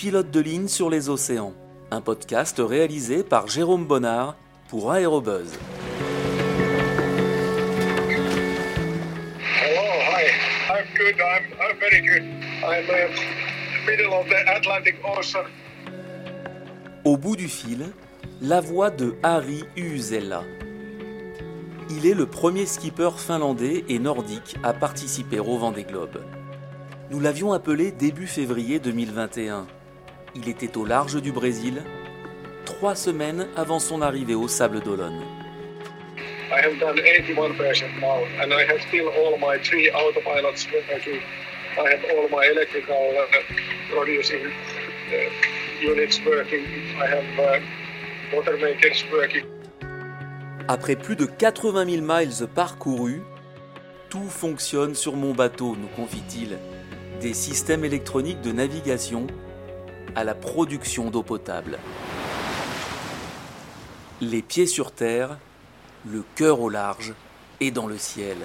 Pilote de ligne sur les océans, un podcast réalisé par Jérôme Bonnard pour Aérobuzz. Au bout du fil, la voix de Harry Uusela. Il est le premier skipper finlandais et nordique à participer au Vendée Globe. Nous l'avions appelé début février 2021. Il était au large du Brésil, trois semaines avant son arrivée au Sable d'Olonne. I have done 81% now, and I have still all my three autopilots working. I have all my electrical uh, producing uh, units working. I have uh, water makers working. Après plus de 80 000 miles parcourus, tout fonctionne sur mon bateau, nous confie-t-il. Des systèmes électroniques de navigation à la production d'eau potable. Les pieds sur terre, le cœur au large et dans le ciel.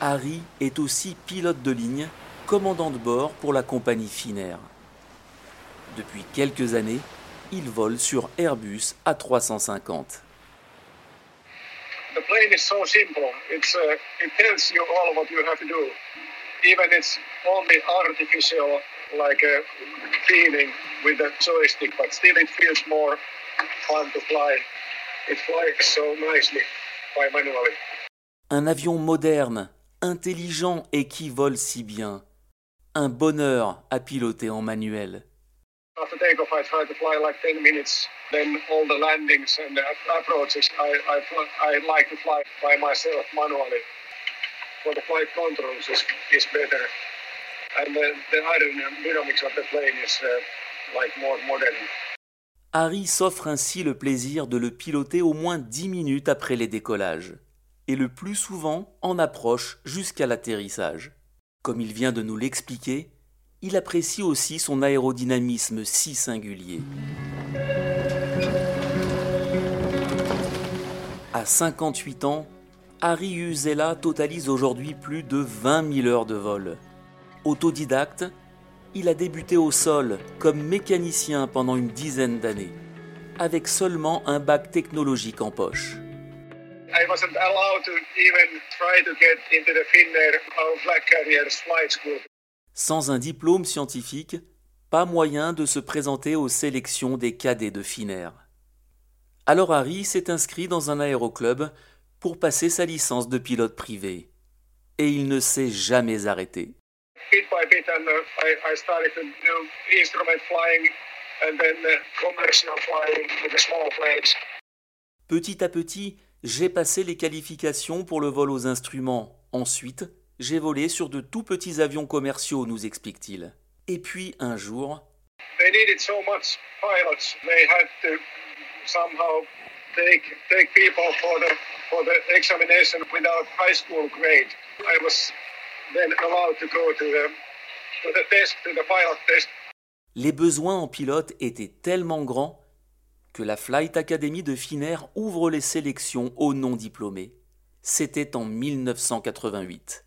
Harry est aussi pilote de ligne, commandant de bord pour la compagnie Finnair. Depuis quelques années, il vole sur Airbus A350. The plane like a feeling with the joystick, but still it feels more fun to fly. It flies so nicely by manually. Un avion moderne, intelligent et qui vole si bien. Un bonheur à piloter en manuel. After takeoff, I try to fly like 10 minutes. Then all the landings and the approaches, I, I, I like to fly by myself manually. For the flight controls is, is better. Uh. Harry s'offre ainsi le plaisir de le piloter au moins 10 minutes après les décollages, et le plus souvent en approche jusqu'à l'atterrissage. Comme il vient de nous l'expliquer, il apprécie aussi son aérodynamisme si singulier. À 58 ans, Harry Uusela totalise aujourd'hui plus de 20 000 heures de vol. Autodidacte, il a débuté au sol comme mécanicien pendant une dizaine d'années, avec seulement un bac technologique en poche. Sans un diplôme scientifique, pas moyen de se présenter aux sélections des cadets de Finnair. Alors Harry s'est inscrit dans un aéroclub pour passer sa licence de pilote privé. Et il ne s'est jamais arrêté. Bit by bit, and uh, I, I started to do instrument flying and then uh, commercial flying with the small planes. Petit à petit, j'ai passé les qualifications pour le vol aux instruments. Ensuite, j'ai volé sur de tout petits avions commerciaux, nous explique-t-il. Et puis un jour, They needed so much pilots. They had to somehow take take people for the for the examination without high school grade. I was then allowed to go to the test, to the pilot test. les besoins en pilote étaient tellement grands que la Flight Academy de Finnair ouvre les sélections aux non-diplômés. C'était en 1988.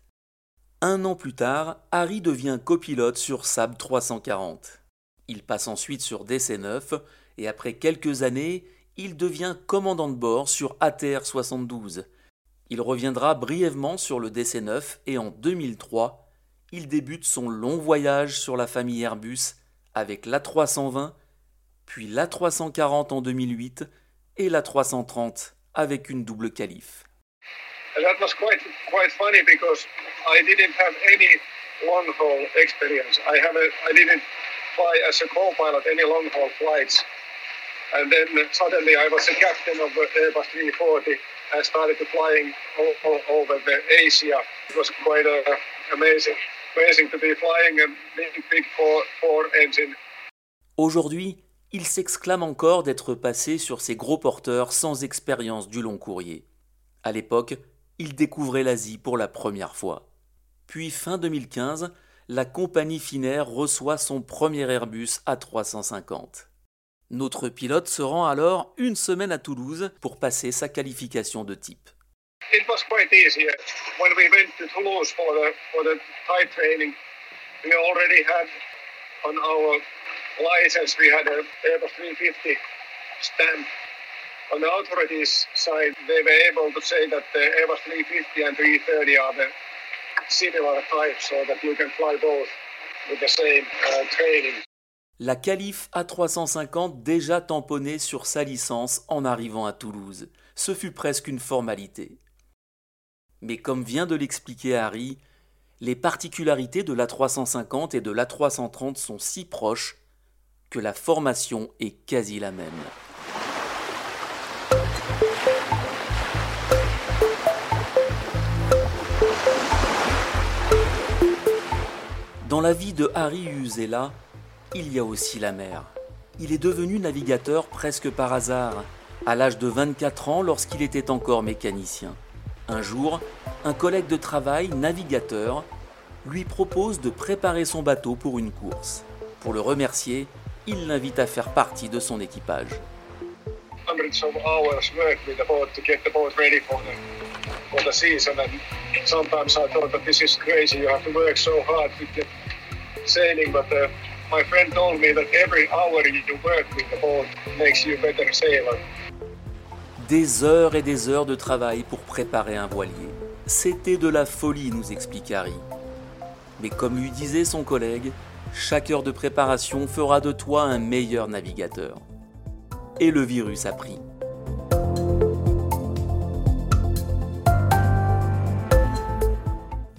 Un an plus tard, Harry devient copilote sur Saab 340. Il passe ensuite sur DC-9 et après quelques années, il devient commandant de bord sur ATR 72. Il reviendra brièvement sur le DC-9 et en 2003, il débute son long voyage sur la famille Airbus avec l'A320, puis l'A340 en 2008 et l'A330 avec une double. And that was quite quite funny because I didn't have any long haul experience. I have a, I didn't fly as a co-pilot any long haul flights. And then suddenly I was a captain of the Airbus 340 started flying all, all over the Asia. It was quite uh, amazing, amazing to be flying a big, big Aujourd'hui, il s'exclame encore d'être passé sur ces gros porteurs sans expérience du long courrier. À l'époque, il découvrait l'Asie pour la première fois. Puis fin 2015, la compagnie Finnair reçoit son premier Airbus A350. Notre pilote se rend alors une semaine à Toulouse pour passer sa qualification de type. It was quite easy. When we went to Toulouse for the for the type training, we already had on our license, we had a Airbus 350 stamp. On the authorities' side, they were able to say that the Airbus 350 and 330 are the similar types, so that you can fly both with the same uh, training. La Calif A350 déjà tamponnée sur sa licence en arrivant à Toulouse. Ce fut presque une formalité. Mais comme vient de l'expliquer Harry, les particularités de l'A350 et de l'A330 sont si proches que la formation est quasi la même. Dans la vie de Harry Uzela, il y a aussi la mer. Il est devenu navigateur presque par hasard, à l'âge de 24 ans lorsqu'il était encore mécanicien. Un jour, un collègue de travail, navigateur, lui propose de préparer son bateau pour une course. Pour le remercier, il l'invite à faire partie de son équipage. My friend told me that every hour you work with the makes you better sailor. Des heures et des heures de travail pour préparer un voilier. C'était de la folie, nous explique Harry. Mais comme lui disait son collègue, chaque heure de préparation fera de toi un meilleur navigateur. Et le virus a pris.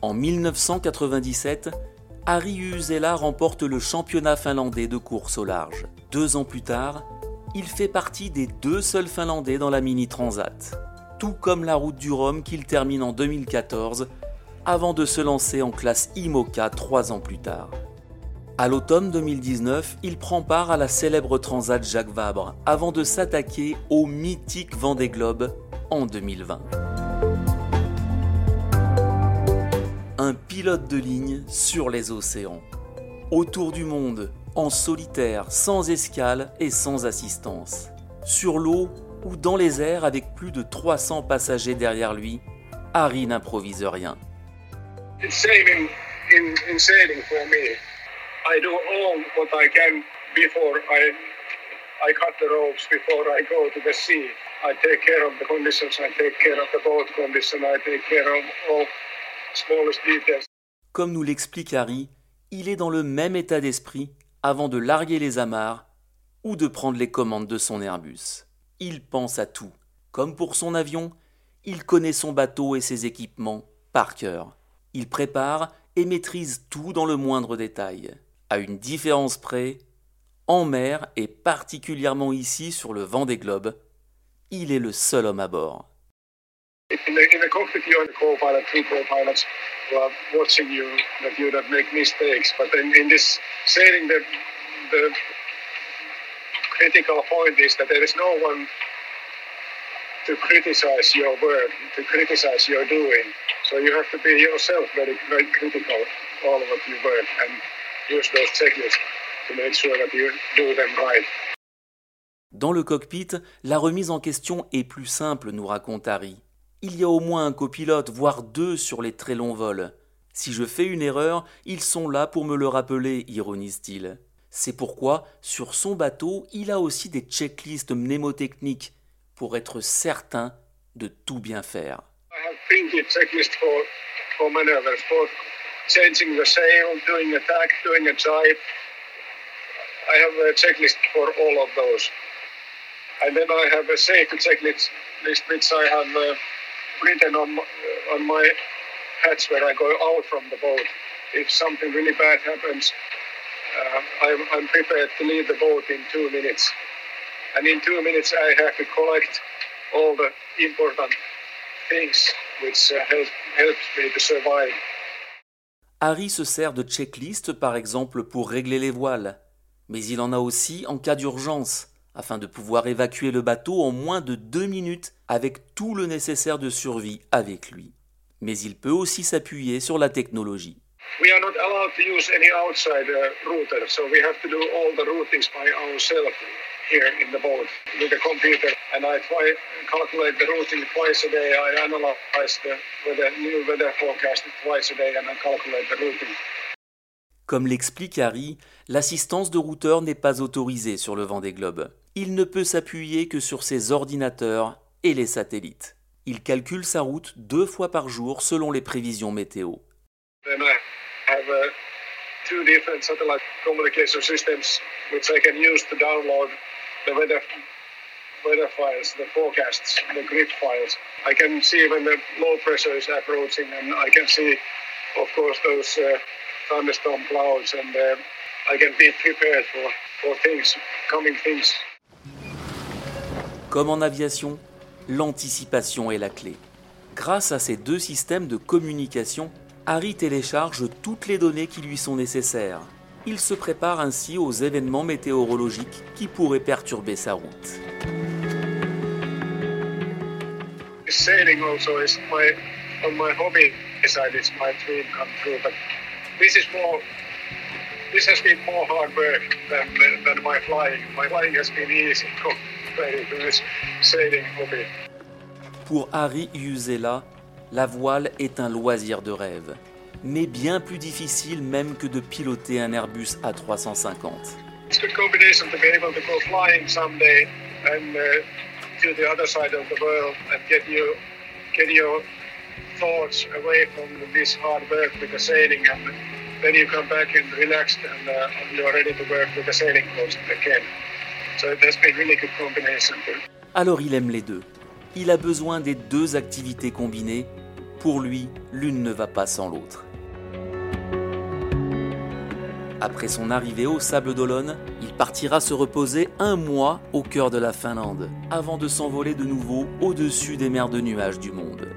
En 1997, Harry Uusela remporte le championnat finlandais de course au large. Deux ans plus tard, il fait partie des deux seuls Finlandais dans la Mini Transat, tout comme la route du Rhum qu'il termine en 2014, avant de se lancer en classe IMOCA trois ans plus tard. À l'automne 2019, il prend part à la célèbre Transat Jacques Vabre, avant de s'attaquer au mythique Vendée Globe en 2020. Un pilote de ligne sur les océans. Autour du monde, en solitaire, sans escale et sans assistance. Sur l'eau ou dans les airs avec plus de 300 passagers derrière lui, Harry n'improvise rien. I cut the ropes, before I go to the sea. I take care of the conditions, I take care of the boat condition, I take care of details. Comme nous l'explique Harry, il est dans le même état d'esprit avant de larguer les amarres ou de prendre les commandes de son Airbus. Il pense à tout. Comme pour son avion, il connaît son bateau et ses équipements par cœur. Il prépare et maîtrise tout dans le moindre détail. À une différence près, en mer et particulièrement ici sur le vent des globes, il est le seul homme à bord. In the, in the cockpit, you're the co-pilot, two co-pilots who are watching you, that you don't make mistakes. But in, in this sailing, the, the critical point is that there is no one to criticize your work, to criticize your doing. So you have to be yourself very, very critical all of what you work and use those checklists to make sure that you do them right. Dans le cockpit, la remise en question est plus simple, nous raconte Harry. Il y a au moins un copilote, voire deux sur les très longs vols. Si je fais une erreur, ils sont là pour me le rappeler, ironise-t-il. C'est pourquoi, sur son bateau, il a aussi des checklists mnémotechniques pour être certain de tout bien faire. I have written on, my- on my hatch when I go out from the boat. If something really bad happens, uh, I'm, I'm prepared to leave the boat in two minutes. And in two minutes, I have to collect all the important things which uh, help, helps me to survive. Harry se sert de checklist par exemple pour régler les voiles, mais il en a aussi en cas d'urgence, afin de pouvoir évacuer le bateau en moins de deux minutes avec tout le nécessaire de survie avec lui. Mais il peut aussi s'appuyer sur la technologie. We are not allowed to use any outside uh, router, so we have to do all the routings by ourselves here in the boat with the computer. And I try calculate the routing twice a day. I analyze the weather, new weather forecast twice a day, and I calculate the routing. Comme l'explique Harry, L'assistance de routeur n'est pas autorisée sur le vent des globes. Il ne peut s'appuyer que sur ses ordinateurs et les satellites. Il calcule sa route deux fois par jour selon les prévisions météo. Comme en aviation, l'anticipation est la clé. Grâce à ces deux systèmes de communication, Harry télécharge toutes les données qui lui sont nécessaires. Il se prépare ainsi aux événements météorologiques qui pourraient perturber sa route. Sailing dream Pour Harry Yuzela, la voile est un loisir de rêve, mais bien plus difficile même que de piloter un Airbus A350. It's a good combination to be able to go flying someday and uh, then you come back and relaxed and, uh, you're ready to work with the sailing coast again. Alors il aime les deux. Il a besoin des deux activités combinées. Pour lui, l'une ne va pas sans l'autre. Après son arrivée au Sable d'Olonne, il partira se reposer un mois au cœur de la Finlande, avant de s'envoler de nouveau au-dessus des mers de nuages du monde.